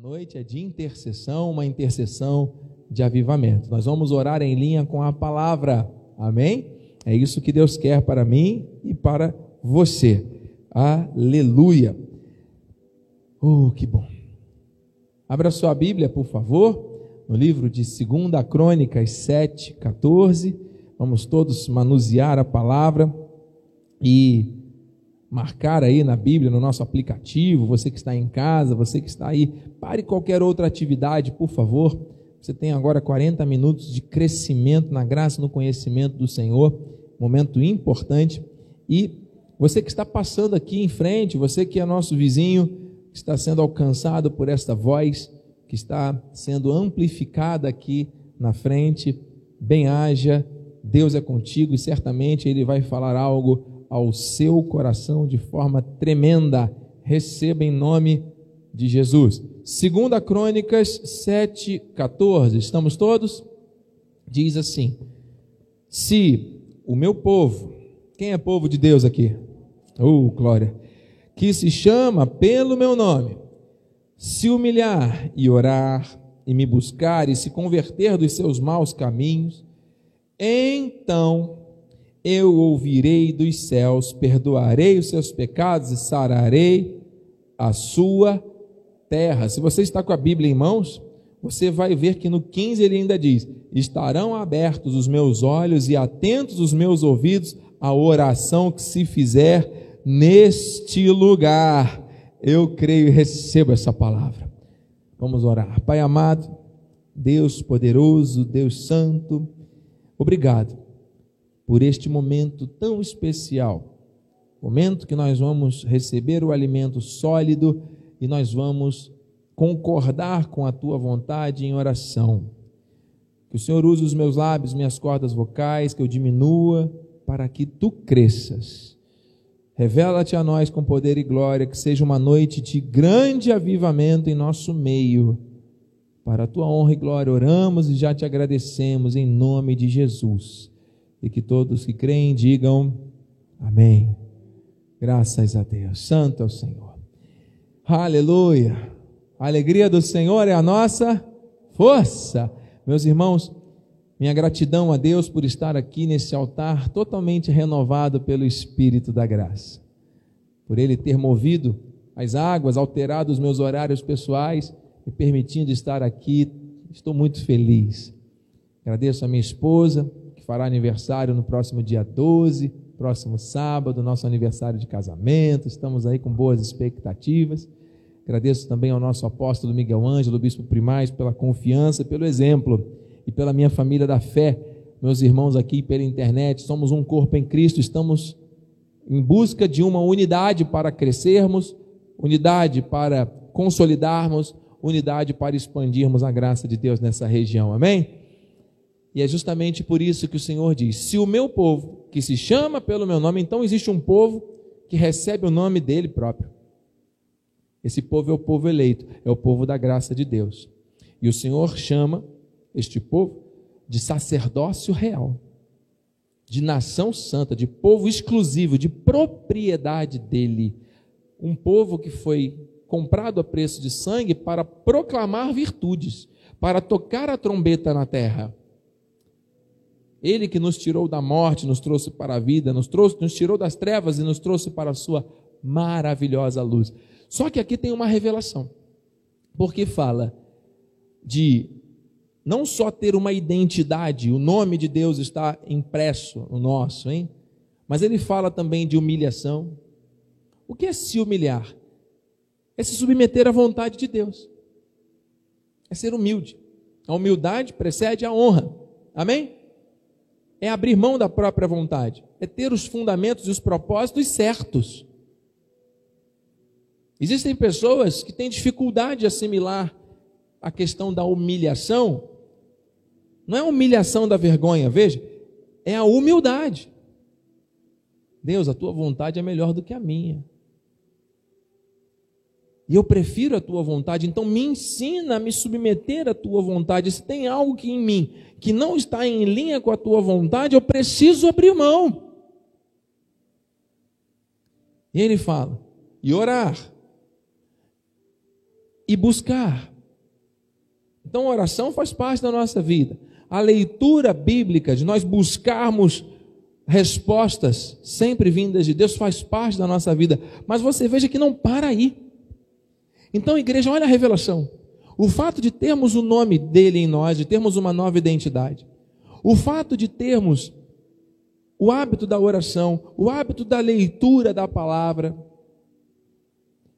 noite é de intercessão, uma intercessão de avivamento. Nós vamos orar em linha com a palavra. Amém? É isso que Deus quer para mim e para você. Aleluia. Oh, que bom. Abra sua Bíblia, por favor, no livro de 2 Crônicas 7, 14. Vamos todos manusear a palavra e marcar aí na Bíblia, no nosso aplicativo, você que está em casa, você que está aí, pare qualquer outra atividade, por favor. Você tem agora 40 minutos de crescimento na graça no conhecimento do Senhor, momento importante. E você que está passando aqui em frente, você que é nosso vizinho, que está sendo alcançado por esta voz, que está sendo amplificada aqui na frente, bem-haja, Deus é contigo e certamente Ele vai falar algo ao seu coração de forma tremenda. Receba em nome de Jesus. Segunda Crônicas 7:14. Estamos todos? Diz assim: Se o meu povo, quem é povo de Deus aqui? Oh, glória. Que se chama pelo meu nome, se humilhar e orar e me buscar e se converter dos seus maus caminhos, então eu ouvirei dos céus, perdoarei os seus pecados e sararei a sua terra. Se você está com a Bíblia em mãos, você vai ver que no 15 ele ainda diz: Estarão abertos os meus olhos e atentos os meus ouvidos à oração que se fizer neste lugar. Eu creio e recebo essa palavra. Vamos orar. Pai amado, Deus poderoso, Deus santo, obrigado por este momento tão especial. Momento que nós vamos receber o alimento sólido e nós vamos concordar com a tua vontade em oração. Que o Senhor use os meus lábios, minhas cordas vocais, que eu diminua para que tu cresças. Revela-te a nós com poder e glória, que seja uma noite de grande avivamento em nosso meio. Para a tua honra e glória, oramos e já te agradecemos em nome de Jesus e que todos que creem digam amém. Graças a Deus. Santo é o Senhor. Aleluia. A alegria do Senhor é a nossa força. Meus irmãos, minha gratidão a Deus por estar aqui nesse altar totalmente renovado pelo Espírito da graça. Por Ele ter movido as águas, alterado os meus horários pessoais e permitindo estar aqui. Estou muito feliz. Agradeço a minha esposa, fará aniversário no próximo dia 12, próximo sábado, nosso aniversário de casamento. Estamos aí com boas expectativas. Agradeço também ao nosso apóstolo Miguel Ângelo, bispo primaz, pela confiança, pelo exemplo e pela minha família da fé, meus irmãos aqui pela internet. Somos um corpo em Cristo, estamos em busca de uma unidade para crescermos, unidade para consolidarmos, unidade para expandirmos a graça de Deus nessa região. Amém? E é justamente por isso que o Senhor diz: se o meu povo, que se chama pelo meu nome, então existe um povo que recebe o nome dele próprio. Esse povo é o povo eleito, é o povo da graça de Deus. E o Senhor chama este povo de sacerdócio real, de nação santa, de povo exclusivo, de propriedade dele. Um povo que foi comprado a preço de sangue para proclamar virtudes, para tocar a trombeta na terra. Ele que nos tirou da morte, nos trouxe para a vida, nos, trouxe, nos tirou das trevas e nos trouxe para a sua maravilhosa luz. Só que aqui tem uma revelação, porque fala de não só ter uma identidade, o nome de Deus está impresso no nosso, hein? Mas ele fala também de humilhação. O que é se humilhar? É se submeter à vontade de Deus. É ser humilde. A humildade precede a honra. Amém? É abrir mão da própria vontade, é ter os fundamentos e os propósitos certos. Existem pessoas que têm dificuldade de assimilar a questão da humilhação. Não é a humilhação da vergonha, veja, é a humildade. Deus, a tua vontade é melhor do que a minha. E eu prefiro a tua vontade, então me ensina a me submeter à tua vontade. Se tem algo que em mim que não está em linha com a tua vontade, eu preciso abrir mão. E ele fala: e orar, e buscar. Então, a oração faz parte da nossa vida. A leitura bíblica, de nós buscarmos respostas sempre vindas de Deus, faz parte da nossa vida. Mas você veja que não para aí. Então, igreja, olha a revelação. O fato de termos o nome dele em nós, de termos uma nova identidade, o fato de termos o hábito da oração, o hábito da leitura da palavra,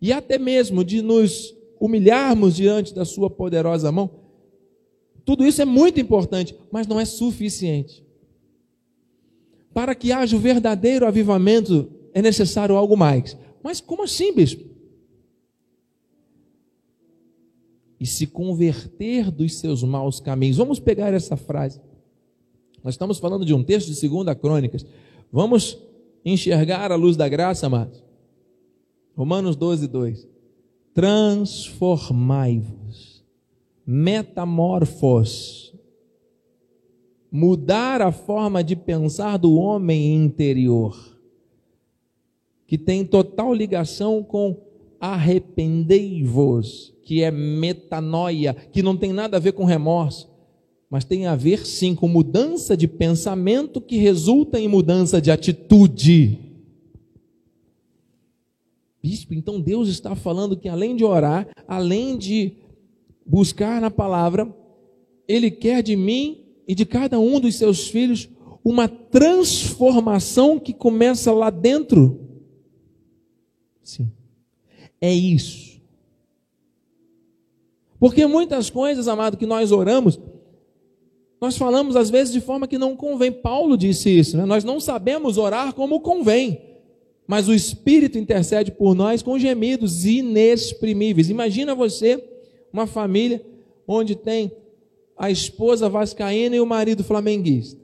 e até mesmo de nos humilharmos diante da Sua poderosa mão, tudo isso é muito importante, mas não é suficiente. Para que haja o verdadeiro avivamento, é necessário algo mais. Mas como assim, bispo? E se converter dos seus maus caminhos. Vamos pegar essa frase. Nós estamos falando de um texto de 2 Crônicas. Vamos enxergar a luz da graça, amados. Romanos 12, 2. Transformai-vos, metamorfos, mudar a forma de pensar do homem interior, que tem total ligação com arrependei-vos, que é metanoia, que não tem nada a ver com remorso mas tem a ver sim com mudança de pensamento que resulta em mudança de atitude. Bispo, então Deus está falando que além de orar, além de buscar na palavra, Ele quer de mim e de cada um dos seus filhos uma transformação que começa lá dentro. Sim, é isso. Porque muitas coisas, amado, que nós oramos, nós falamos às vezes de forma que não convém. Paulo disse isso, né? nós não sabemos orar como convém, mas o Espírito intercede por nós com gemidos inexprimíveis. Imagina você, uma família onde tem a esposa vascaína e o marido flamenguista.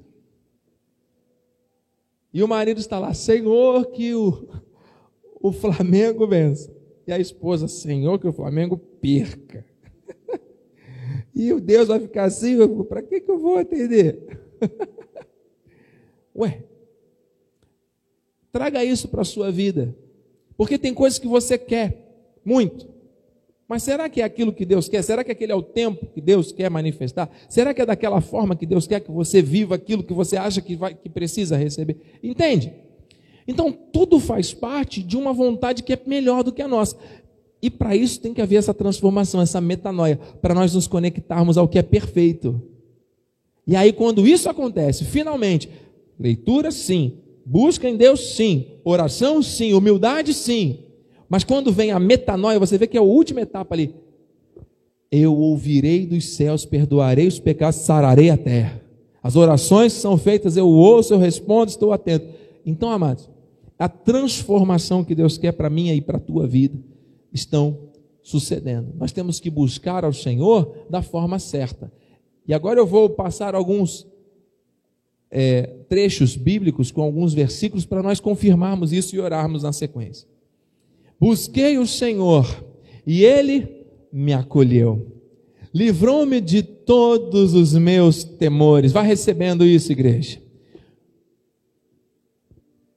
E o marido está lá, Senhor, que o, o Flamengo vença. E a esposa, Senhor, que o Flamengo perca. E o Deus vai ficar assim, para que, que eu vou atender? Ué, traga isso para a sua vida. Porque tem coisas que você quer, muito. Mas será que é aquilo que Deus quer? Será que aquele é o tempo que Deus quer manifestar? Será que é daquela forma que Deus quer que você viva aquilo que você acha que, vai, que precisa receber? Entende? Então, tudo faz parte de uma vontade que é melhor do que a nossa. E para isso tem que haver essa transformação, essa metanoia, para nós nos conectarmos ao que é perfeito. E aí, quando isso acontece, finalmente, leitura sim, busca em Deus sim, oração sim, humildade sim. Mas quando vem a metanoia, você vê que é a última etapa ali. Eu ouvirei dos céus, perdoarei os pecados, sararei a terra. As orações são feitas, eu ouço, eu respondo, estou atento. Então, amados, a transformação que Deus quer para mim e para a tua vida estão sucedendo. Nós temos que buscar ao Senhor da forma certa. E agora eu vou passar alguns é, trechos bíblicos com alguns versículos para nós confirmarmos isso e orarmos na sequência. Busquei o Senhor e ele me acolheu. Livrou-me de todos os meus temores. Vai recebendo isso, igreja.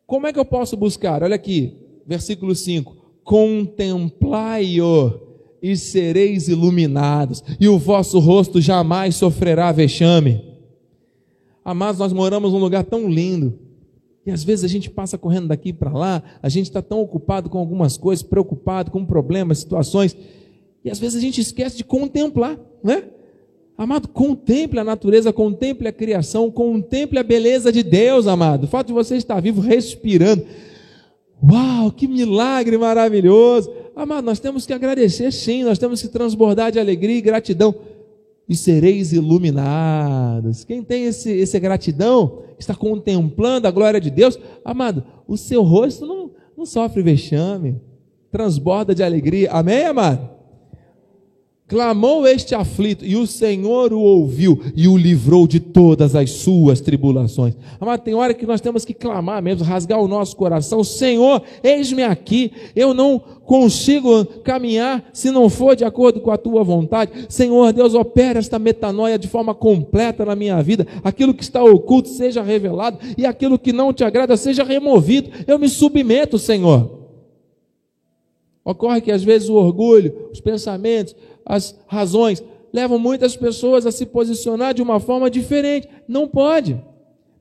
Como é que eu posso buscar? Olha aqui, versículo 5 contemplai-o e sereis iluminados, e o vosso rosto jamais sofrerá vexame. Amados, nós moramos num lugar tão lindo, e às vezes a gente passa correndo daqui para lá, a gente está tão ocupado com algumas coisas, preocupado com problemas, situações, e às vezes a gente esquece de contemplar, né? Amado, contemple a natureza, contemple a criação, contemple a beleza de Deus, amado. O fato de você estar vivo, respirando, Uau, que milagre maravilhoso! Amado, nós temos que agradecer sim, nós temos que transbordar de alegria e gratidão. E sereis iluminados. Quem tem esse, essa gratidão, está contemplando a glória de Deus, amado, o seu rosto não, não sofre vexame, transborda de alegria. Amém, amado? Clamou este aflito, e o Senhor o ouviu e o livrou de todas as suas tribulações. Amado, tem hora que nós temos que clamar mesmo, rasgar o nosso coração: Senhor, eis-me aqui, eu não consigo caminhar se não for de acordo com a tua vontade. Senhor, Deus, opera esta metanoia de forma completa na minha vida. Aquilo que está oculto seja revelado, e aquilo que não te agrada seja removido. Eu me submeto, Senhor. Ocorre que às vezes o orgulho, os pensamentos, as razões levam muitas pessoas a se posicionar de uma forma diferente. Não pode.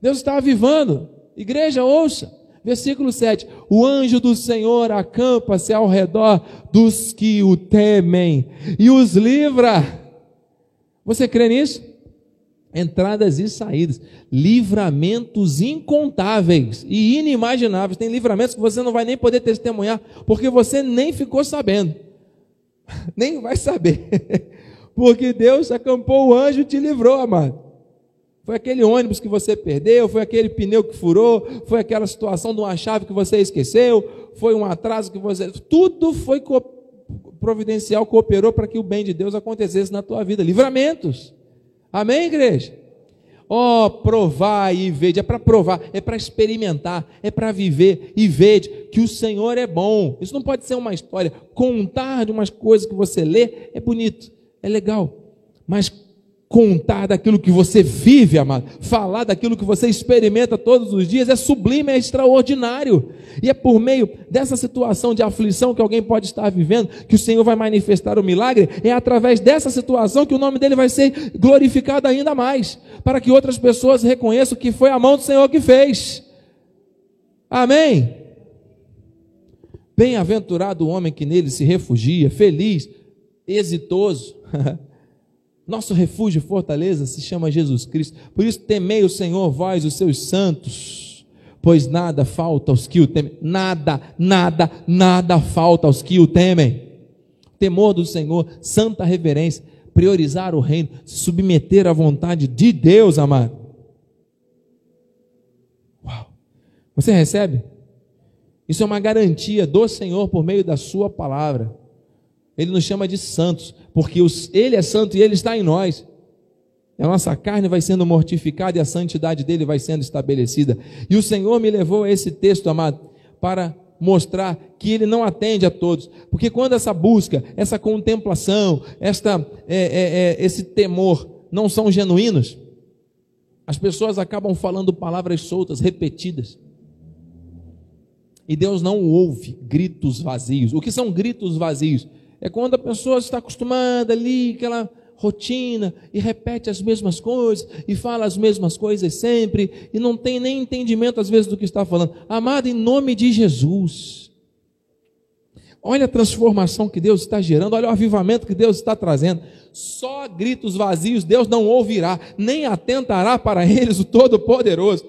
Deus está avivando. Igreja, ouça. Versículo 7: O anjo do Senhor acampa-se ao redor dos que o temem e os livra. Você crê nisso? Entradas e saídas, livramentos incontáveis e inimagináveis. Tem livramentos que você não vai nem poder testemunhar, porque você nem ficou sabendo, nem vai saber, porque Deus acampou o anjo e te livrou, amado. Foi aquele ônibus que você perdeu, foi aquele pneu que furou, foi aquela situação de uma chave que você esqueceu, foi um atraso que você. Tudo foi co providencial, cooperou para que o bem de Deus acontecesse na tua vida. Livramentos. Amém, igreja? Ó, oh, provar e ver, é para provar, é para experimentar, é para viver e ver que o Senhor é bom. Isso não pode ser uma história. Contar de umas coisas que você lê é bonito, é legal, mas contar daquilo que você vive, amado, falar daquilo que você experimenta todos os dias, é sublime, é extraordinário. E é por meio dessa situação de aflição que alguém pode estar vivendo, que o Senhor vai manifestar o milagre, é através dessa situação que o nome dele vai ser glorificado ainda mais, para que outras pessoas reconheçam que foi a mão do Senhor que fez. Amém. Bem-aventurado o homem que nele se refugia, feliz, exitoso. Nosso refúgio e fortaleza se chama Jesus Cristo. Por isso, temei o Senhor, vós, os seus santos, pois nada falta aos que o temem. Nada, nada, nada falta aos que o temem. Temor do Senhor, santa reverência, priorizar o reino, submeter à vontade de Deus, amado. Uau! Você recebe? Isso é uma garantia do Senhor por meio da Sua palavra. Ele nos chama de santos, porque os, Ele é santo e Ele está em nós. A nossa carne vai sendo mortificada e a santidade dele vai sendo estabelecida. E o Senhor me levou a esse texto, amado, para mostrar que ele não atende a todos. Porque quando essa busca, essa contemplação, esta, é, é, é, esse temor não são genuínos, as pessoas acabam falando palavras soltas, repetidas. E Deus não ouve gritos vazios. O que são gritos vazios? É quando a pessoa está acostumada ali, aquela rotina, e repete as mesmas coisas, e fala as mesmas coisas sempre, e não tem nem entendimento às vezes do que está falando. Amado, em nome de Jesus. Olha a transformação que Deus está gerando, olha o avivamento que Deus está trazendo. Só gritos vazios Deus não ouvirá, nem atentará para eles o Todo-Poderoso.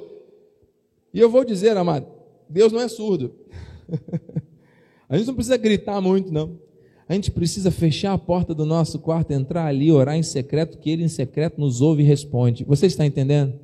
E eu vou dizer, amado, Deus não é surdo. A gente não precisa gritar muito, não. A gente precisa fechar a porta do nosso quarto, entrar ali, orar em secreto, que Ele em secreto nos ouve e responde. Você está entendendo?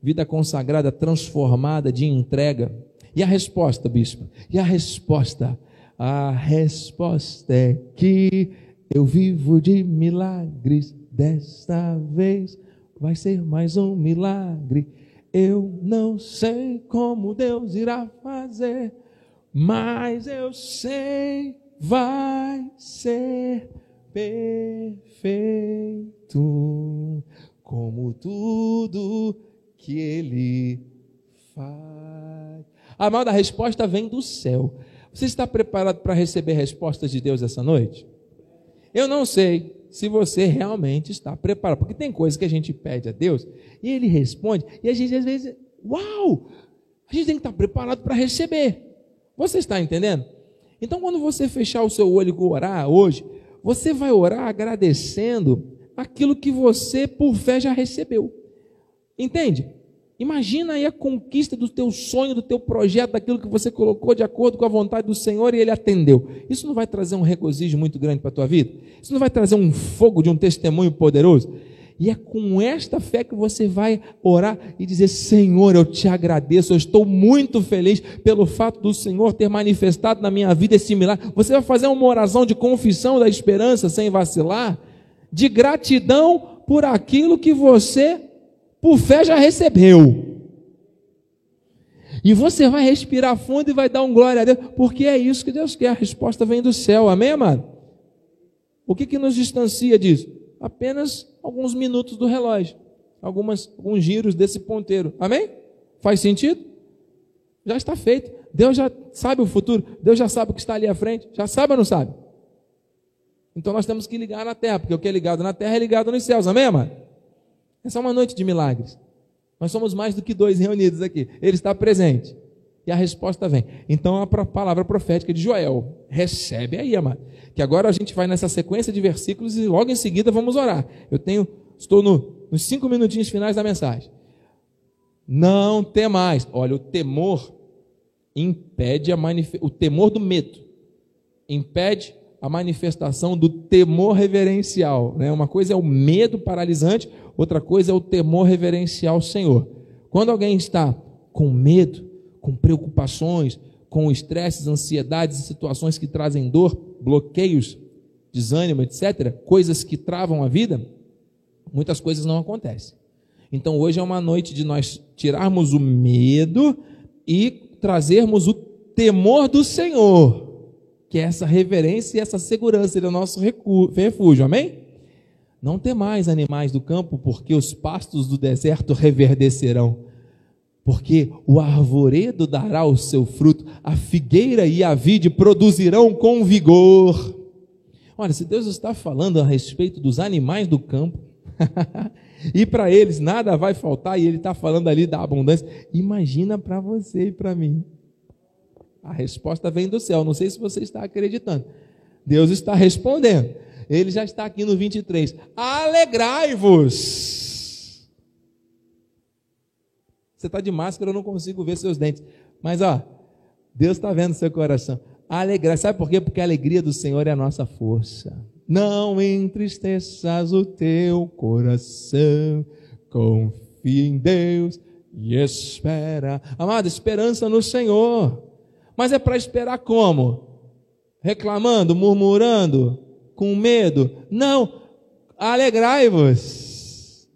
Vida consagrada, transformada, de entrega. E a resposta, bispo? E a resposta? A resposta é que eu vivo de milagres. Desta vez vai ser mais um milagre. Eu não sei como Deus irá fazer, mas eu sei vai ser perfeito, como tudo que Ele faz. Amada, a resposta vem do céu. Você está preparado para receber respostas de Deus essa noite? Eu não sei se você realmente está preparado, porque tem coisas que a gente pede a Deus e Ele responde, e a gente às vezes, uau, a gente tem que estar preparado para receber. Você está entendendo? Então, quando você fechar o seu olho e orar hoje, você vai orar agradecendo aquilo que você, por fé, já recebeu. Entende? Imagina aí a conquista do teu sonho, do teu projeto, daquilo que você colocou de acordo com a vontade do Senhor e ele atendeu. Isso não vai trazer um regozijo muito grande para a tua vida? Isso não vai trazer um fogo de um testemunho poderoso? E é com esta fé que você vai orar e dizer: Senhor, eu te agradeço, eu estou muito feliz pelo fato do Senhor ter manifestado na minha vida esse milagre. Você vai fazer uma oração de confissão da esperança sem vacilar, de gratidão por aquilo que você, por fé, já recebeu. E você vai respirar fundo e vai dar um glória a Deus, porque é isso que Deus quer. A resposta vem do céu, amém, amado? O que, que nos distancia disso? Apenas alguns minutos do relógio, algumas, alguns giros desse ponteiro. Amém? Faz sentido? Já está feito. Deus já sabe o futuro, Deus já sabe o que está ali à frente, já sabe ou não sabe? Então nós temos que ligar na terra, porque o que é ligado na terra é ligado nos céus, amém, amado? Essa é uma noite de milagres. Nós somos mais do que dois reunidos aqui. Ele está presente. E a resposta vem. Então a palavra profética de Joel. Recebe aí, amado. Que agora a gente vai nessa sequência de versículos e logo em seguida vamos orar. Eu tenho, estou no, nos cinco minutinhos finais da mensagem. Não temais. Olha, o temor impede a o temor do medo impede a manifestação do temor reverencial. Né? Uma coisa é o medo paralisante, outra coisa é o temor reverencial ao Senhor. Quando alguém está com medo, com preocupações, com estresses, ansiedades situações que trazem dor, bloqueios, desânimo, etc., coisas que travam a vida, muitas coisas não acontecem. Então hoje é uma noite de nós tirarmos o medo e trazermos o temor do Senhor que é essa reverência e essa segurança, ele é o nosso refúgio, amém? Não mais animais do campo, porque os pastos do deserto reverdecerão. Porque o arvoredo dará o seu fruto, a figueira e a vide produzirão com vigor. Olha, se Deus está falando a respeito dos animais do campo, e para eles nada vai faltar, e Ele está falando ali da abundância, imagina para você e para mim. A resposta vem do céu. Não sei se você está acreditando. Deus está respondendo. Ele já está aqui no 23. Alegrai-vos. Você está de máscara, eu não consigo ver seus dentes. Mas ó, Deus está vendo seu coração. Alegrai. Sabe por quê? Porque a alegria do Senhor é a nossa força. Não entristeças o teu coração. Confia em Deus e espera. Amado, esperança no Senhor. Mas é para esperar como? Reclamando, murmurando, com medo? Não, alegrai-vos.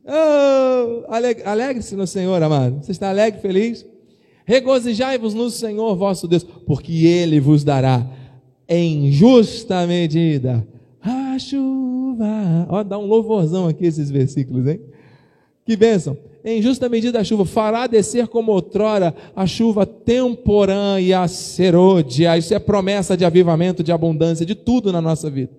Oh, Alegre-se no Senhor, amado. Você está alegre, feliz? Regozijai-vos no Senhor vosso Deus, porque Ele vos dará em justa medida a chuva. Ó, dá um louvorzão aqui esses versículos, hein? Que bênção em justa medida a chuva, fará descer como outrora a chuva temporã e a serôdia. Isso é promessa de avivamento, de abundância, de tudo na nossa vida.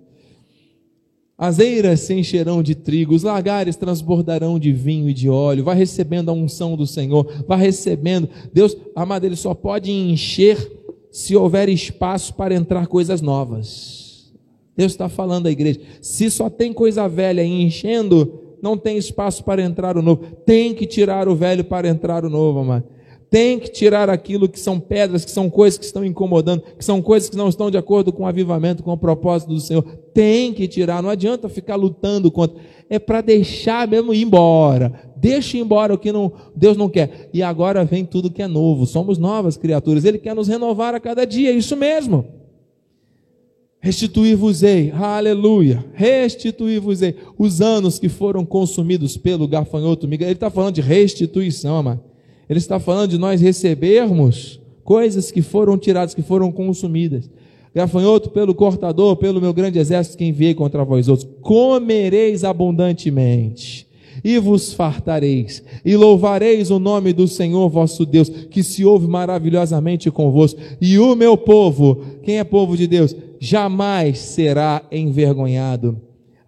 As eiras se encherão de trigo, os lagares transbordarão de vinho e de óleo. Vai recebendo a unção do Senhor, vai recebendo. Deus, amado, Ele só pode encher se houver espaço para entrar coisas novas. Deus está falando à igreja. Se só tem coisa velha enchendo, não tem espaço para entrar o novo. Tem que tirar o velho para entrar o novo, amado. Tem que tirar aquilo que são pedras, que são coisas que estão incomodando, que são coisas que não estão de acordo com o avivamento, com o propósito do Senhor. Tem que tirar, não adianta ficar lutando contra. É para deixar mesmo ir embora. Deixa embora o que não, Deus não quer. E agora vem tudo que é novo. Somos novas criaturas. Ele quer nos renovar a cada dia, é isso mesmo. Restituir-vos-ei, aleluia, restituir-vos-ei os anos que foram consumidos pelo gafanhoto. Ele está falando de restituição, amado. Ele está falando de nós recebermos coisas que foram tiradas, que foram consumidas. Gafanhoto, pelo cortador, pelo meu grande exército que enviei contra vós outros, comereis abundantemente e vos fartareis, e louvareis o nome do Senhor vosso Deus, que se ouve maravilhosamente convosco, e o meu povo, quem é povo de Deus, jamais será envergonhado.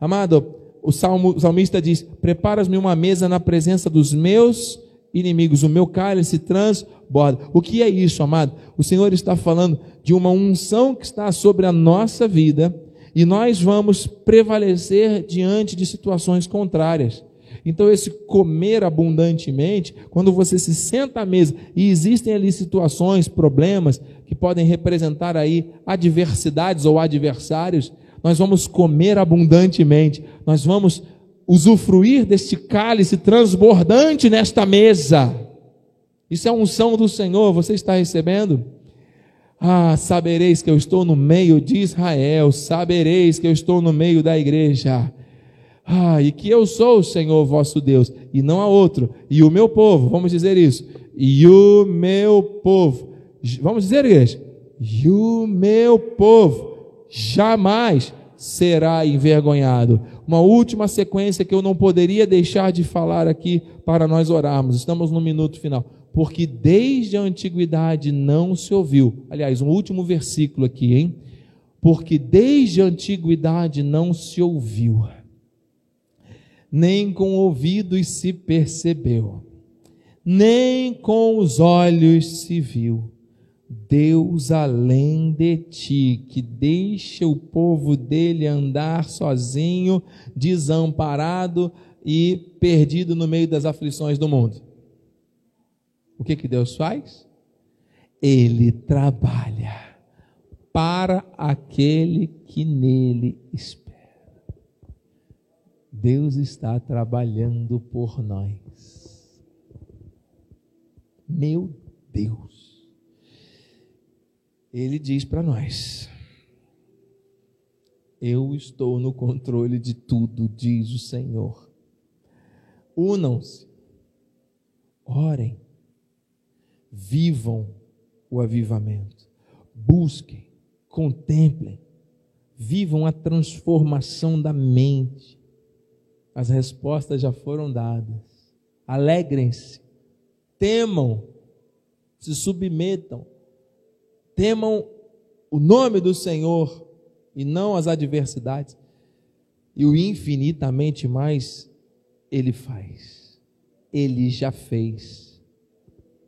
Amado, o, salmo, o salmista diz: Preparas-me uma mesa na presença dos meus inimigos, o meu cálice transborda. O que é isso, amado? O Senhor está falando de uma unção que está sobre a nossa vida e nós vamos prevalecer diante de situações contrárias. Então, esse comer abundantemente, quando você se senta à mesa e existem ali situações, problemas que podem representar aí adversidades ou adversários, nós vamos comer abundantemente, nós vamos usufruir deste cálice transbordante nesta mesa. Isso é unção do Senhor, você está recebendo? Ah, sabereis que eu estou no meio de Israel, sabereis que eu estou no meio da igreja. Ah, e que eu sou o Senhor vosso Deus, e não há outro. E o meu povo, vamos dizer isso. E o meu povo, vamos dizer, igreja? E o meu povo jamais será envergonhado. Uma última sequência que eu não poderia deixar de falar aqui para nós orarmos. Estamos no minuto final. porque desde a antiguidade não se ouviu. Aliás, um último versículo aqui, hein? Porque desde a antiguidade não se ouviu, nem com ouvidos se percebeu, nem com os olhos se viu. Deus além de ti, que deixa o povo dele andar sozinho, desamparado e perdido no meio das aflições do mundo. O que que Deus faz? Ele trabalha para aquele que nele espera. Deus está trabalhando por nós. Meu Deus. Ele diz para nós: Eu estou no controle de tudo, diz o Senhor. Unam-se, orem, vivam o avivamento, busquem, contemplem, vivam a transformação da mente. As respostas já foram dadas. Alegrem-se, temam, se submetam, temam o nome do Senhor e não as adversidades. E o infinitamente mais Ele faz, Ele já fez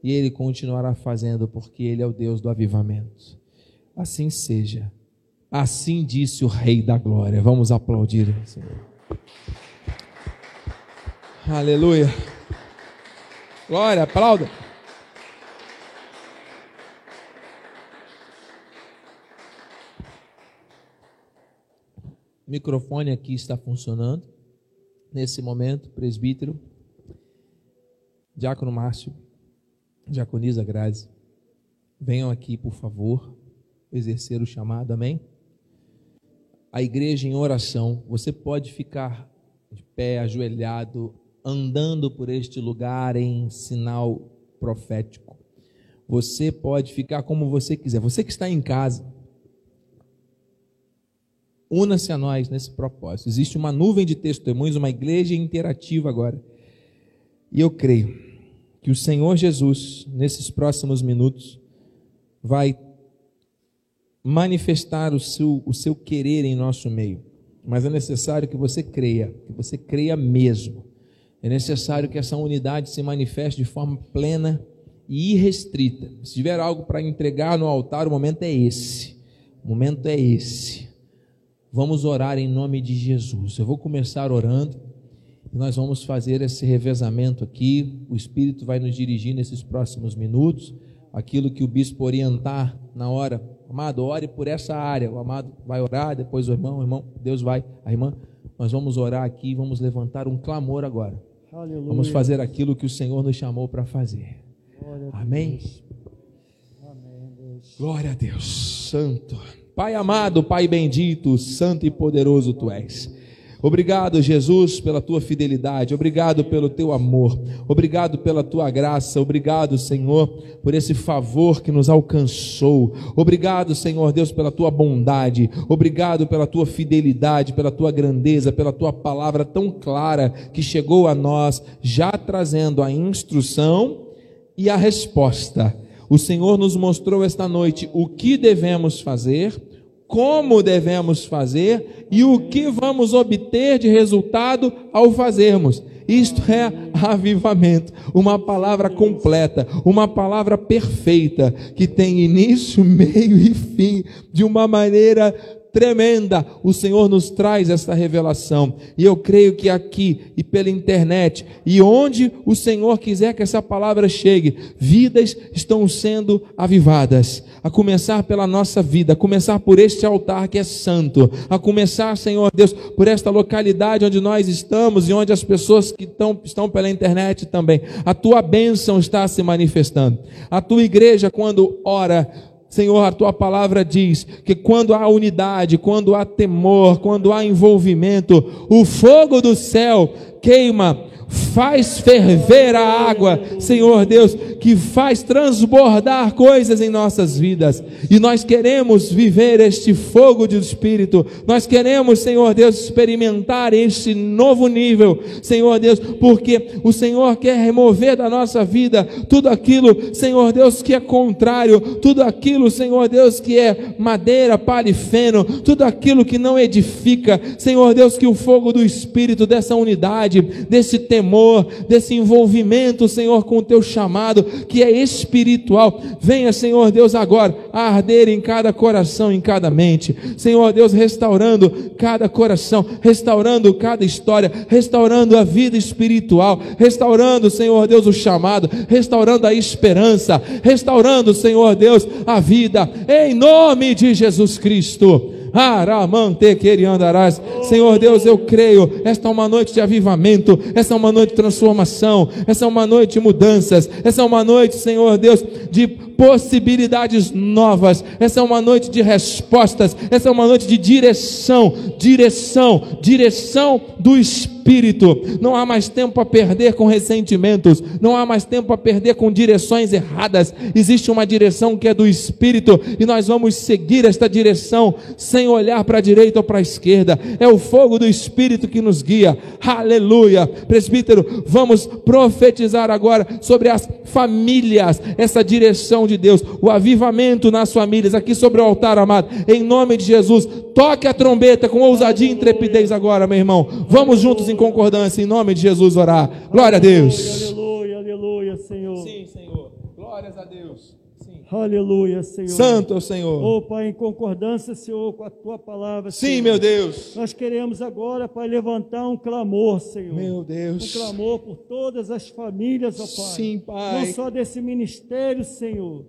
e Ele continuará fazendo, porque Ele é o Deus do avivamento. Assim seja. Assim disse o Rei da Glória. Vamos aplaudir, Senhor. Aleluia. Glória, aplauda. O microfone aqui está funcionando. Nesse momento, presbítero, Diácono Márcio, Diaconisa Grazi, venham aqui, por favor, exercer o chamado, amém? A igreja em oração, você pode ficar de pé, ajoelhado, andando por este lugar em sinal profético. Você pode ficar como você quiser. Você que está em casa, una-se a nós nesse propósito. Existe uma nuvem de testemunhos, uma igreja interativa agora. E eu creio que o Senhor Jesus, nesses próximos minutos, vai manifestar o seu, o seu querer em nosso meio. Mas é necessário que você creia, que você creia mesmo. É necessário que essa unidade se manifeste de forma plena e irrestrita. Se tiver algo para entregar no altar, o momento é esse. O momento é esse. Vamos orar em nome de Jesus. Eu vou começar orando e nós vamos fazer esse revezamento aqui. O Espírito vai nos dirigir nesses próximos minutos. Aquilo que o bispo orientar na hora. Amado, ore por essa área. O amado vai orar, depois o irmão, o irmão, Deus vai, a irmã. Nós vamos orar aqui e vamos levantar um clamor agora. Aleluia. Vamos fazer aquilo que o Senhor nos chamou para fazer. Amém? Amém. Glória a Deus, Santo. Pai amado, Pai bendito, Santo e poderoso Tu és. Obrigado, Jesus, pela tua fidelidade, obrigado pelo teu amor, obrigado pela tua graça, obrigado, Senhor, por esse favor que nos alcançou. Obrigado, Senhor Deus, pela tua bondade, obrigado pela tua fidelidade, pela tua grandeza, pela tua palavra tão clara que chegou a nós, já trazendo a instrução e a resposta. O Senhor nos mostrou esta noite o que devemos fazer como devemos fazer e o que vamos obter de resultado ao fazermos. Isto é avivamento, uma palavra completa, uma palavra perfeita, que tem início, meio e fim, de uma maneira tremenda, o Senhor nos traz esta revelação. E eu creio que aqui e pela internet e onde o Senhor quiser que essa palavra chegue, vidas estão sendo avivadas. A começar pela nossa vida, a começar por este altar que é santo, a começar, Senhor Deus, por esta localidade onde nós estamos e onde as pessoas que estão, estão pela internet também. A tua bênção está se manifestando. A tua igreja, quando ora, Senhor, a tua palavra diz que quando há unidade, quando há temor, quando há envolvimento, o fogo do céu queima faz ferver a água, Senhor Deus, que faz transbordar coisas em nossas vidas. E nós queremos viver este fogo do Espírito, nós queremos, Senhor Deus, experimentar este novo nível, Senhor Deus, porque o Senhor quer remover da nossa vida tudo aquilo, Senhor Deus, que é contrário, tudo aquilo, Senhor Deus, que é madeira, palha e feno, tudo aquilo que não edifica, Senhor Deus, que o fogo do Espírito, dessa unidade, desse temor, desse envolvimento, Senhor, com o teu chamado, que é espiritual, venha, Senhor Deus, agora a arder em cada coração, em cada mente, Senhor Deus, restaurando cada coração, restaurando cada história, restaurando a vida espiritual, restaurando, Senhor Deus, o chamado, restaurando a esperança, restaurando, Senhor Deus, a vida, em nome de Jesus Cristo. Senhor Deus, eu creio. Esta é uma noite de avivamento. Essa é uma noite de transformação. Essa é uma noite de mudanças. Essa é uma noite, Senhor Deus, de possibilidades novas. Essa é uma noite de respostas. Essa é uma noite de direção, direção, direção do Espírito. Não há mais tempo a perder com ressentimentos. Não há mais tempo a perder com direções erradas. Existe uma direção que é do Espírito e nós vamos seguir esta direção sem olhar para a direita ou para a esquerda. É o fogo do Espírito que nos guia. Aleluia. Presbítero, vamos profetizar agora sobre as famílias, essa direção de Deus, o avivamento nas famílias, aqui sobre o altar, amado, em nome de Jesus. Toque a trombeta com ousadia e intrepidez agora, meu irmão. Vamos juntos em concordância, em nome de Jesus, orar. Glória a Deus. Aleluia, aleluia, Senhor. Sim, Senhor. Glórias a Deus. Aleluia, Senhor. Santo é o Senhor. Oh, Pai, em concordância, Senhor, com a tua palavra. Sim, Senhor. meu Deus. Nós queremos agora, Pai, levantar um clamor, Senhor. Meu Deus. Um clamor por todas as famílias, ó Pai. Sim, Pai. Não só desse ministério, Senhor.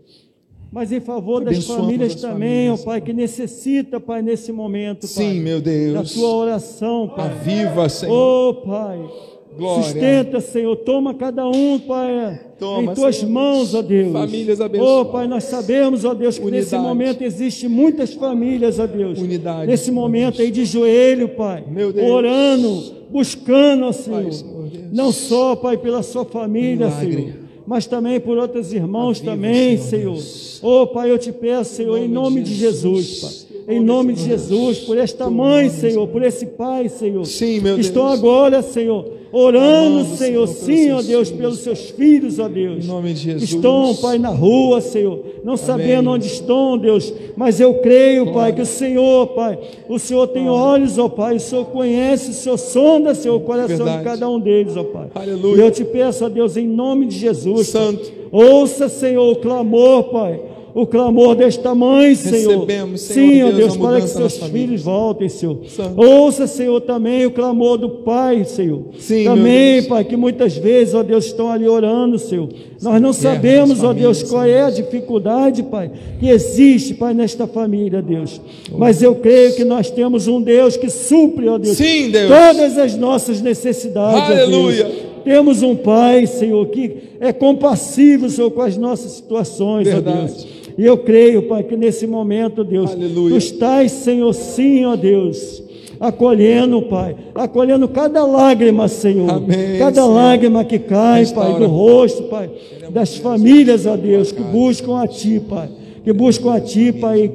Mas em favor das famílias as também, ó famílias, Pai, que necessita, Pai, nesse momento, Pai. Sim, meu Deus. Da tua oração, Pai. Aviva, Senhor. Oh, Pai. Glória. Sustenta, Senhor. Toma cada um, Pai, Toma, em tuas Senhor. mãos, ó Deus. Famílias abençoadas. Oh, Pai, nós sabemos, ó Deus, que nesse Unidade. momento existe muitas famílias, ó Deus. Unidade, Nesse Senhor momento aí de joelho, Pai. Meu Deus. Orando, buscando, ó Senhor. Senhor Deus. Não só, Pai, pela sua família, Milagre. Senhor. Mas também por outros irmãos também, Senhor Senhor. Deus. Oh, Pai, eu te peço, Senhor, em nome de Jesus, Pai. Em nome de Jesus, por esta mãe, Senhor, por esse pai, Senhor. Sim, meu Estão Deus. agora, Senhor, orando, Senhor, sim, ó Deus, pelos seus filhos, ó Deus. Em nome de Jesus. Estão, Pai, na rua, Senhor, não sabendo onde estão, Deus, mas eu creio, Pai, que o Senhor, Pai, o Senhor tem olhos, ó Pai, o Senhor conhece, o Senhor sonda, Senhor, o coração Verdade. de cada um deles, ó Pai. Aleluia. E eu te peço, ó Deus, em nome de Jesus, Pai, Santo. ouça, Senhor, o clamor, Pai. O clamor desta mãe, Senhor. Recebemos, Senhor Sim, ó Deus, para que seus filhos voltem, Senhor. Santo. Ouça, Senhor, também o clamor do Pai, Senhor. Sim, também. Pai, que muitas vezes, ó Deus, estão ali orando, Senhor. Nós não sabemos, ó Deus, qual é a dificuldade, Pai, que existe, Pai, nesta família, Deus. Mas eu creio que nós temos um Deus que supre, ó Deus, Sim, Deus. todas as nossas necessidades, ó Deus. Aleluia. Temos um Pai, Senhor, que é compassivo, Senhor, com as nossas situações, ó Verdade. Deus. E eu creio, Pai, que nesse momento, Deus, Aleluia. tu estás, Senhor, sim, ó Deus, acolhendo, Pai, acolhendo cada lágrima, Senhor, Amém, cada Senhor. lágrima que cai, Restaura. Pai, do rosto, Pai, das famílias, ó Deus, que buscam a Ti, Pai, que buscam a Ti, Pai,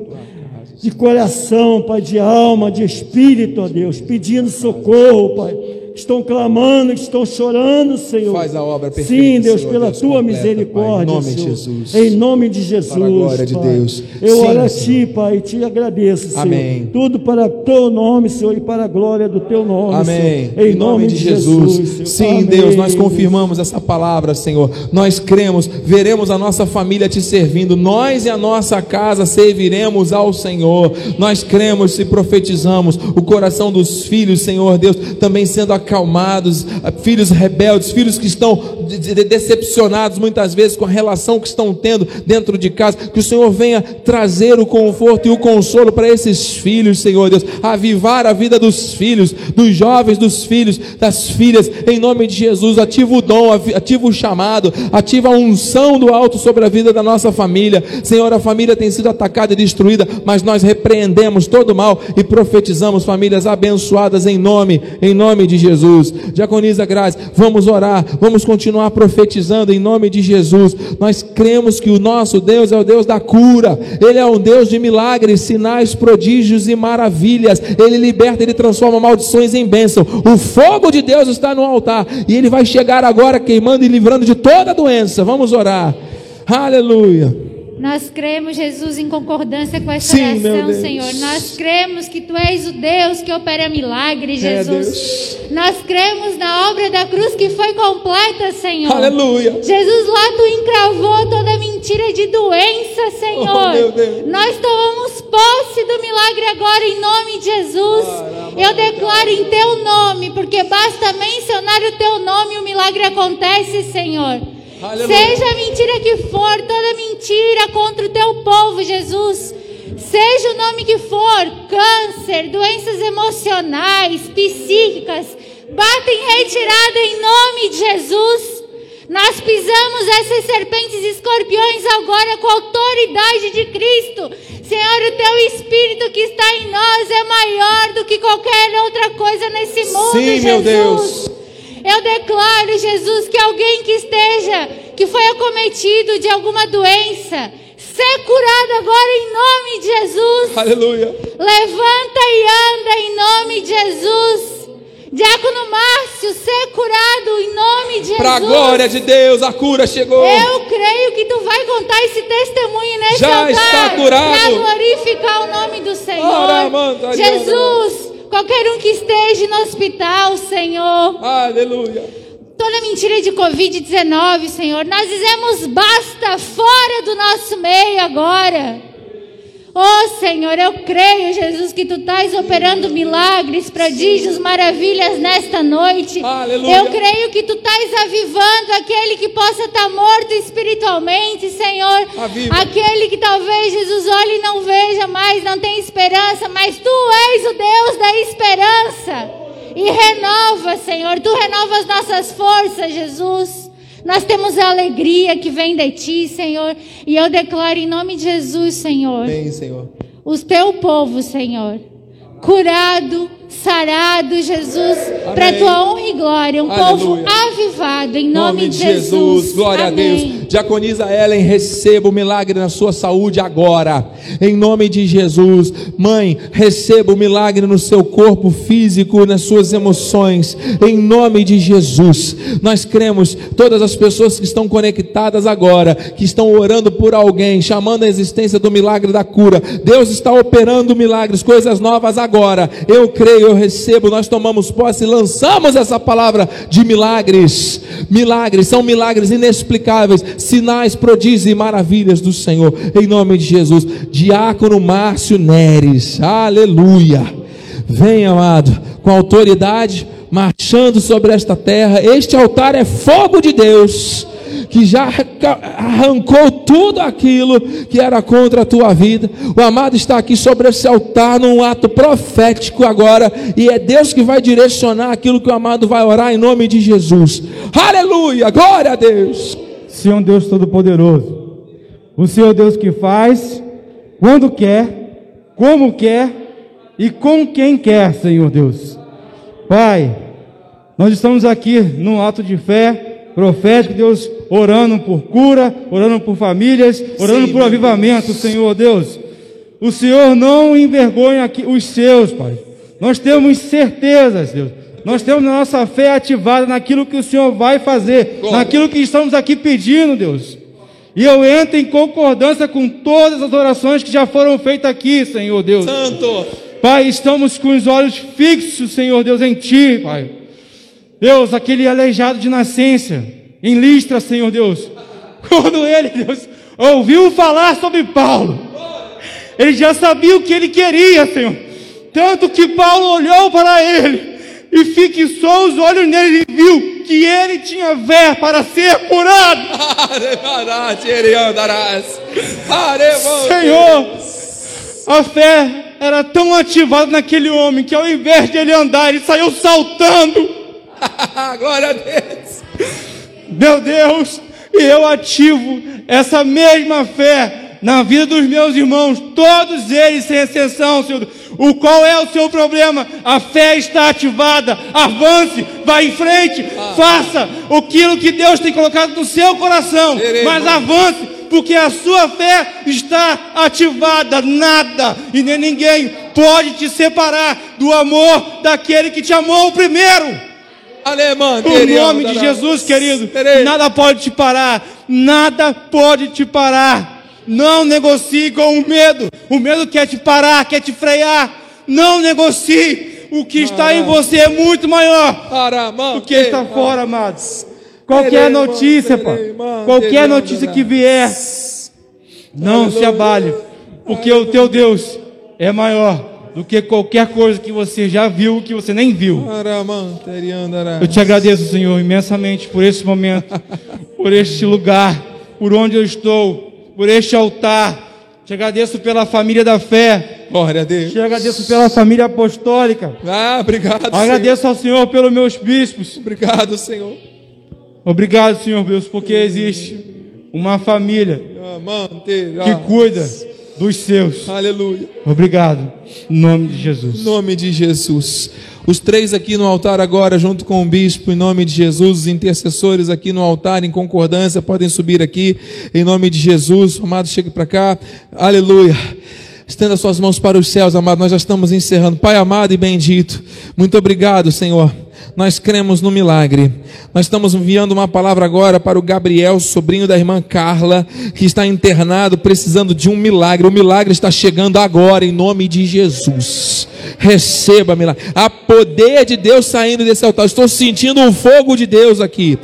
de coração, Pai, de alma, de espírito, ó Deus, pedindo socorro, Pai. Estão clamando, estão chorando, Senhor. Faz a obra perfeita, Sim, Deus, Senhor, pela Deus, tua completa, misericórdia. Pai, em nome de. Jesus. Em nome de Jesus. Para a glória de Pai. Deus. Eu Sim, oro a Senhor. Ti, Pai, e te agradeço, Senhor. Amém. Tudo para o teu nome, Senhor, e para a glória do teu nome, Amém. Senhor. Em, nome, de Jesus. Senhor. Sim, Amém. Deus, nós confirmamos essa palavra, Senhor. Nós cremos, veremos a nossa família te servindo. Nós e a nossa casa serviremos ao Senhor. Nós cremos e profetizamos o coração dos filhos, Senhor Deus, também sendo acalmados, filhos rebeldes, filhos que estão decepcionados muitas vezes com a relação que estão tendo dentro de casa, que o Senhor venha trazer o conforto e o consolo para esses filhos, Senhor Deus, avivar a vida dos filhos, dos jovens, dos filhos, das filhas, em nome de Jesus, ativa o dom, ativa o chamado, ativa a unção do alto sobre a vida da nossa família, Senhor, a família tem sido atacada e destruída, mas nós repreendemos todo o mal e profetizamos famílias abençoadas em nome, em nome de Jesus. Diaconisa Graça, vamos orar, vamos continuar profetizando em nome de Jesus. Nós cremos que o nosso Deus é o Deus da cura, Ele é um Deus de milagres, sinais, prodígios e maravilhas. Ele liberta, Ele transforma maldições em bênção. O fogo de Deus está no altar e Ele vai chegar agora queimando e livrando de toda doença. Vamos orar. Aleluia. Nós cremos, Jesus, em concordância com essa Sim, oração, Senhor. Nós cremos que Tu és o Deus que opera milagres, Jesus. É, Nós cremos na obra da cruz que foi completa, Senhor. Aleluia. Jesus, lá Tu encravou toda mentira de doença, Senhor. Oh, Nós tomamos posse do milagre agora em nome de Jesus. Eu declaro em Teu nome, porque basta mencionar o Teu nome e o milagre acontece, Senhor. Aleluia. Seja a mentira que for, toda mentira contra o teu povo, Jesus. Seja o nome que for, câncer, doenças emocionais, psíquicas, bata em retirada em nome de Jesus. Nós pisamos essas serpentes e escorpiões agora com a autoridade de Cristo. Senhor, o teu espírito que está em nós é maior do que qualquer outra coisa nesse mundo, Sim, Jesus. Meu Deus. Eu declaro, Jesus, que alguém que esteja, que foi acometido de alguma doença, ser curado agora em nome de Jesus. Aleluia. Levanta e anda em nome de Jesus. Diácono Márcio, ser curado em nome de Jesus. Para a glória de Deus, a cura chegou. Eu creio que tu vai contar esse testemunho nesse Já altar. Já está curado. Para glorificar o nome do Senhor. Ora, Jesus, Qualquer um que esteja no hospital, Senhor. Aleluia. Toda mentira de Covid-19, Senhor. Nós dizemos basta fora do nosso meio agora. Oh Senhor, eu creio, Jesus, que tu estás operando milagres, prodígios, maravilhas nesta noite. Aleluia. Eu creio que tu estás avivando aquele que possa estar morto espiritualmente, Senhor. Aviva. Aquele que talvez Jesus olhe e não veja mais, não tem esperança, mas tu és o Deus da esperança. E renova, Senhor, tu renovas nossas forças, Jesus. Nós temos a alegria que vem de ti, Senhor. E eu declaro em nome de Jesus, Senhor. Bem, Senhor. O teu povo, Senhor. Curado, sarado, Jesus, para tua honra e glória, um Aleluia. povo avivado, em nome, nome de Jesus. Jesus. Glória Amém. a Deus. Diaconisa Ellen, receba o milagre na sua saúde agora, em nome de Jesus. Mãe, receba o milagre no seu corpo físico, nas suas emoções, em nome de Jesus. Nós cremos, todas as pessoas que estão conectadas agora, que estão orando por alguém, chamando a existência do milagre da cura, Deus está operando milagres, coisas novas agora. Eu creio eu recebo, nós tomamos posse lançamos essa palavra de milagres. Milagres, são milagres inexplicáveis, sinais, prodígios e maravilhas do Senhor, em nome de Jesus. Diácono Márcio Neres, aleluia. Vem, amado, com autoridade, marchando sobre esta terra. Este altar é fogo de Deus que já arrancou tudo aquilo que era contra a tua vida. O amado está aqui sobre esse altar num ato profético agora, e é Deus que vai direcionar aquilo que o amado vai orar em nome de Jesus. Aleluia! Glória a Deus. Senhor Deus Todo-Poderoso, o Senhor Deus que faz quando quer, como quer e com quem quer, Senhor Deus. Pai, nós estamos aqui num ato de fé profético, Deus, orando por cura, orando por famílias, orando Sim, por avivamento. Senhor Deus. O Senhor não envergonha aqui os seus, Pai. Nós temos certezas, Deus. Nós temos a nossa fé ativada naquilo que o Senhor vai fazer, naquilo que estamos aqui pedindo, Deus. E eu entro em concordância com todas as orações que já foram feitas aqui, Senhor Deus. Santo. Pai, estamos com os olhos fixos, Senhor Deus, em Ti, Pai. Deus, aquele aleijado de nascença, em Listra, Senhor Deus, quando ele, Deus, ouviu falar sobre Paulo, ele já sabia o que ele queria, Senhor. Tanto que Paulo olhou para ele e fixou os olhos nele e viu que ele tinha fé para ser curado. Senhor, a fé era tão ativada naquele homem que ao invés de ele andar, ele saiu saltando. Glória a Deus. Meu Deus, e eu ativo essa mesma fé na vida dos meus irmãos, todos eles sem exceção, Senhor. O qual é o seu problema? A fé está ativada. Avance, vá em frente, ah. faça aquilo que Deus tem colocado no seu coração. Mas avance, porque a sua fé está ativada. Nada e nem ninguém pode te separar do amor daquele que te amou primeiro. O nome de Jesus, querido, nada pode te parar, nada pode te parar. Não negocie com o medo. O medo quer te parar, quer te frear. Não negocie. O que está em você é muito maior do que está fora, amados. Qualquer notícia, pai, qualquer notícia que vier, não se abale, porque o teu Deus é maior do que qualquer coisa que você já viu, que você nem viu. Eu te agradeço, Senhor, imensamente por esse momento, por este lugar, por onde eu estou por este altar. Te agradeço pela família da fé. Glória a Deus. Te agradeço pela família apostólica. Ah, obrigado. Agradeço Senhor. ao Senhor pelos meus bispos. Obrigado, Senhor. Obrigado, Senhor Deus, porque existe uma família que cuida dos seus. Aleluia. Obrigado. Em nome de Jesus. Em nome de Jesus. Os três aqui no altar agora, junto com o bispo, em nome de Jesus, os intercessores aqui no altar, em concordância, podem subir aqui, em nome de Jesus. Amado, chegue para cá. Aleluia. Estenda suas mãos para os céus, amado. Nós já estamos encerrando. Pai amado e bendito, muito obrigado, Senhor nós cremos no milagre. Nós estamos enviando uma palavra agora para o Gabriel, sobrinho da irmã Carla, que está internado precisando de um milagre. O milagre está chegando agora, em nome de Jesus. Receba milagre. Há poder de Deus saindo desse altar. Estou sentindo um fogo de Deus aqui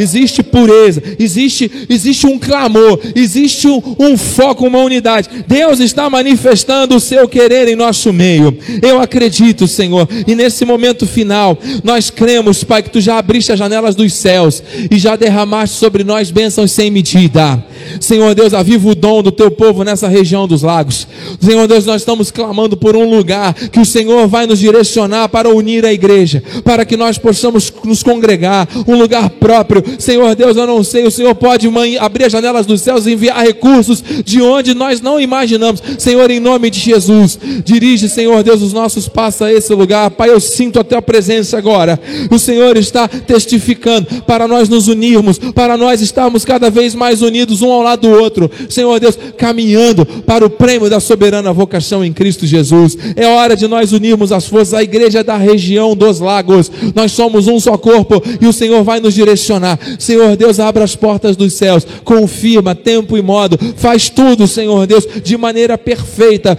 existe pureza, existe, existe um clamor, existe um, um foco, uma unidade. Deus está manifestando o seu querer em nosso meio. Eu acredito, Senhor, e nesse momento final, nós cremos, Pai, que tu já abriste as janelas dos céus e já derramaste sobre nós bênçãos sem medida. Senhor Deus, aviva o dom do teu povo nessa região dos lagos. Senhor Deus, nós estamos clamando por um lugar que o Senhor vai nos direcionar para unir a igreja, para que nós possamos nos congregar, um lugar próprio. Senhor Deus, eu não sei, o Senhor pode abrir as janelas dos céus e enviar recursos de onde nós não imaginamos. Senhor, em nome de Jesus, dirige, Senhor Deus, os nossos passos a esse lugar. Pai, eu sinto a tua presença agora. O Senhor está testificando para nós nos unirmos, para nós estarmos cada vez mais unidos um ao lado do outro. Senhor Deus, caminhando para o prêmio da soberana vocação em Cristo Jesus. É hora de nós unirmos as forças, a igreja da região dos lagos. Nós somos um só corpo e o Senhor vai nos direcionar. Senhor Deus, abra as portas dos céus, confirma tempo e modo, faz tudo, Senhor Deus, de maneira perfeita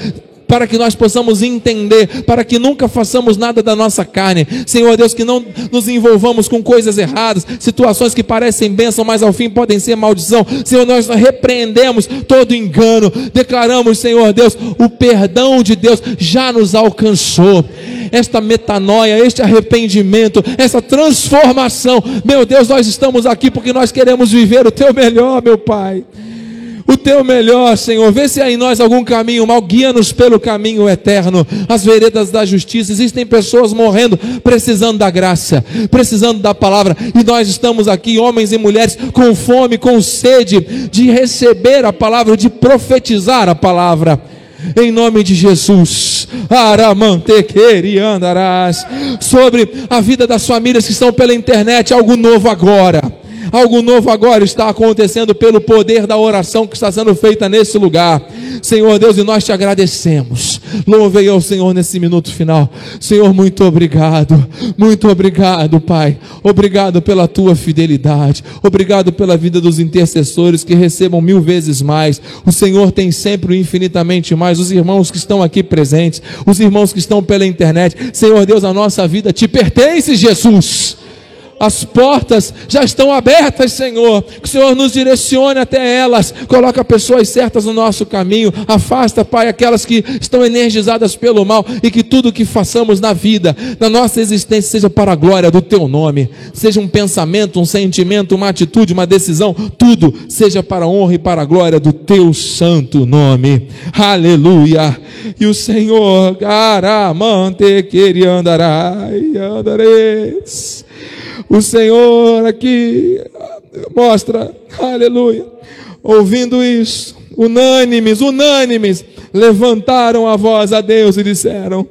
para que nós possamos entender, para que nunca façamos nada da nossa carne. Senhor Deus, que não nos envolvamos com coisas erradas, situações que parecem bênção, mas ao fim podem ser maldição. Senhor, nós repreendemos todo engano, declaramos, Senhor Deus, o perdão de Deus já nos alcançou. Esta metanoia, este arrependimento, essa transformação, meu Deus, nós estamos aqui porque nós queremos viver o teu melhor, meu Pai o teu melhor, Senhor. Vê se há em nós algum caminho mal, guia-nos pelo caminho eterno, as veredas da justiça. Existem pessoas morrendo, precisando da graça, precisando da palavra, e nós estamos aqui, homens e mulheres, com fome, com sede de receber a palavra, de profetizar a palavra. Em nome de Jesus, andarás sobre a vida das famílias que estão pela internet, algo novo agora Algo novo agora está acontecendo pelo poder da oração que está sendo feita nesse lugar. Senhor Deus, e nós te agradecemos. Louvei ao Senhor nesse minuto final. Senhor, muito obrigado. Muito obrigado, Pai. Obrigado pela tua fidelidade. Obrigado pela vida dos intercessores que recebam mil vezes mais. O Senhor tem sempre infinitamente mais. Os irmãos que estão aqui presentes, os irmãos que estão pela internet. Senhor Deus, a nossa vida te pertence, Jesus. As portas já estão abertas, Senhor. Que o Senhor nos direcione até elas. Coloca pessoas certas no nosso caminho. Afasta, Pai, aquelas que estão energizadas pelo mal e que tudo que façamos na vida, na nossa existência, seja para a glória do Teu nome. Seja um pensamento, um sentimento, uma atitude, uma decisão, tudo seja para a honra e para a glória do Teu santo nome. Aleluia. E o Senhor, garamante, queria andará andareis. O Senhor aqui mostra, aleluia, ouvindo isso, unânimes, unânimes, levantaram a voz a Deus e disseram: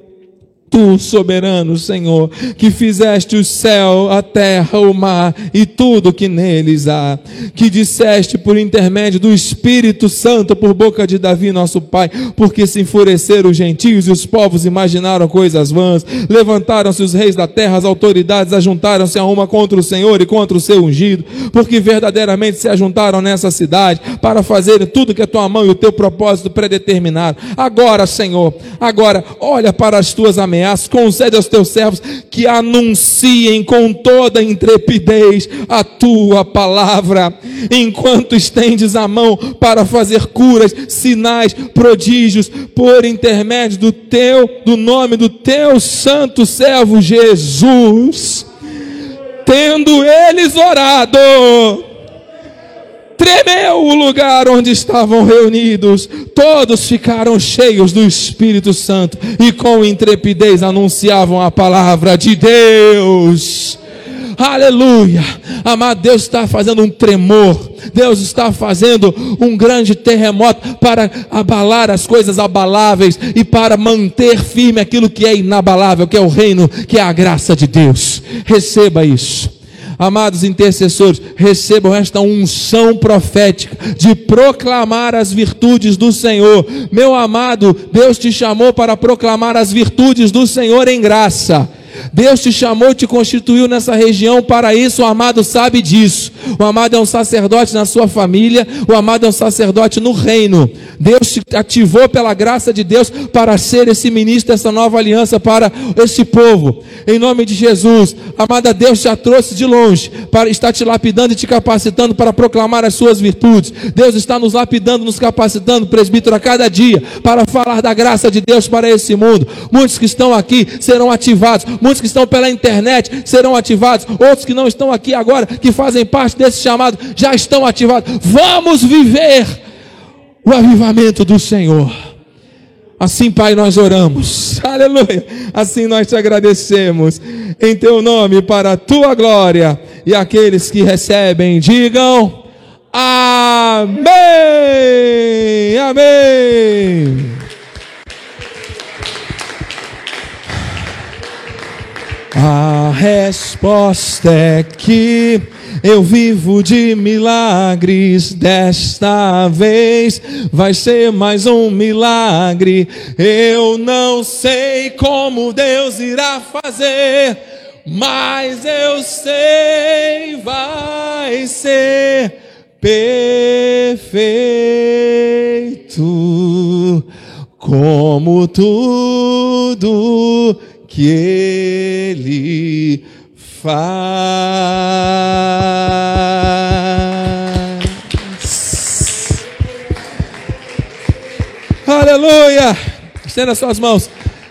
Tu, soberano Senhor, que fizeste o céu, a terra, o mar e tudo que neles há, que disseste por intermédio do Espírito Santo por boca de Davi, nosso pai, porque se enfureceram os gentios e os povos imaginaram coisas vãs, levantaram-se os reis da terra, as autoridades ajuntaram-se a uma contra o Senhor e contra o seu ungido, porque verdadeiramente se ajuntaram nessa cidade para fazerem tudo que a tua mão e o teu propósito predeterminaram. Agora, Senhor, agora olha para as tuas ameaças ameaças, concede aos teus servos que anunciem com toda intrepidez a tua palavra, enquanto estendes a mão para fazer curas, sinais, prodígios, por intermédio do teu, do nome do teu santo servo Jesus. Tendo eles orado, tremeu o lugar onde estavam reunidos. Todos ficaram cheios do Espírito Santo e com intrepidez anunciavam a palavra de Deus. Aleluia. Amado, Deus está fazendo um tremor. Deus está fazendo um grande terremoto para abalar as coisas abaláveis e para manter firme aquilo que é inabalável, que é o reino, que é a graça de Deus. Receba isso. Amados intercessores, recebam esta unção profética de proclamar as virtudes do Senhor. Meu amado, Deus te chamou para proclamar as virtudes do Senhor em graça. Deus te chamou, te constituiu nessa região para isso, o amado sabe disso. O amado é um sacerdote na sua família, o amado é um sacerdote no reino. Deus te ativou pela graça de Deus para ser esse ministro dessa nova aliança para esse povo. Em nome de Jesus, amada Deus já trouxe de longe para estar te lapidando e te capacitando para proclamar as suas virtudes. Deus está nos lapidando, nos capacitando, presbítero, a cada dia para falar da graça de Deus para esse mundo. Muitos que estão aqui serão ativados muitos que estão pela internet serão ativados, outros que não estão aqui agora, que fazem parte desse chamado, já estão ativados. Vamos viver o avivamento do Senhor. Assim, Pai, nós oramos. Aleluia. Assim nós te agradecemos. Em teu nome, para a tua glória. E aqueles que recebem, digam: Amém. Amém. A resposta é que eu vivo de milagres. Desta vez vai ser mais um milagre. Eu não sei como Deus irá fazer, mas eu sei vai ser perfeito como tudo que ele faz. Aleluia! Estenda suas mãos.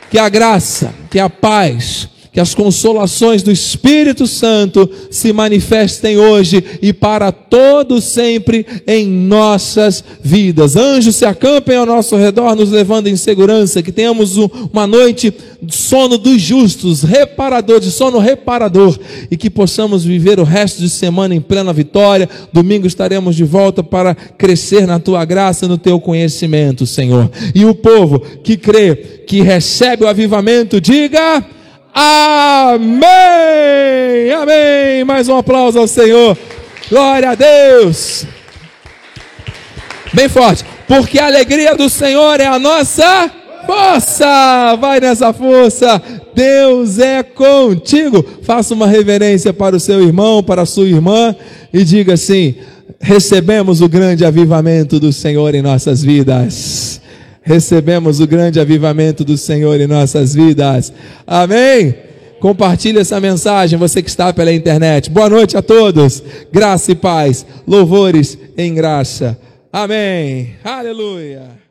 Que a graça, que a paz, que as consolações do Espírito Santo se manifestem hoje e para todo sempre em nossas vidas. Anjos se acampem ao nosso redor, nos levando em segurança, que tenhamos uma noite de sono dos justos, reparador, de sono reparador, e que possamos viver o resto de semana em plena vitória. Domingo estaremos de volta para crescer na tua graça, no teu conhecimento, Senhor. E o povo que crê, que recebe o avivamento, diga Amém! Amém! Mais um aplauso ao Senhor. Glória a Deus. Bem forte. Porque a alegria do Senhor é a nossa força. Vai nessa força. Deus é contigo. Faça uma reverência para o seu irmão, para a sua irmã e diga assim: recebemos o grande avivamento do Senhor em nossas vidas recebemos o grande avivamento do Senhor em nossas vidas. Amém? Compartilhe essa mensagem, você que está pela internet. Boa noite a todos. Graça e paz. Louvores em graça. Amém. Aleluia.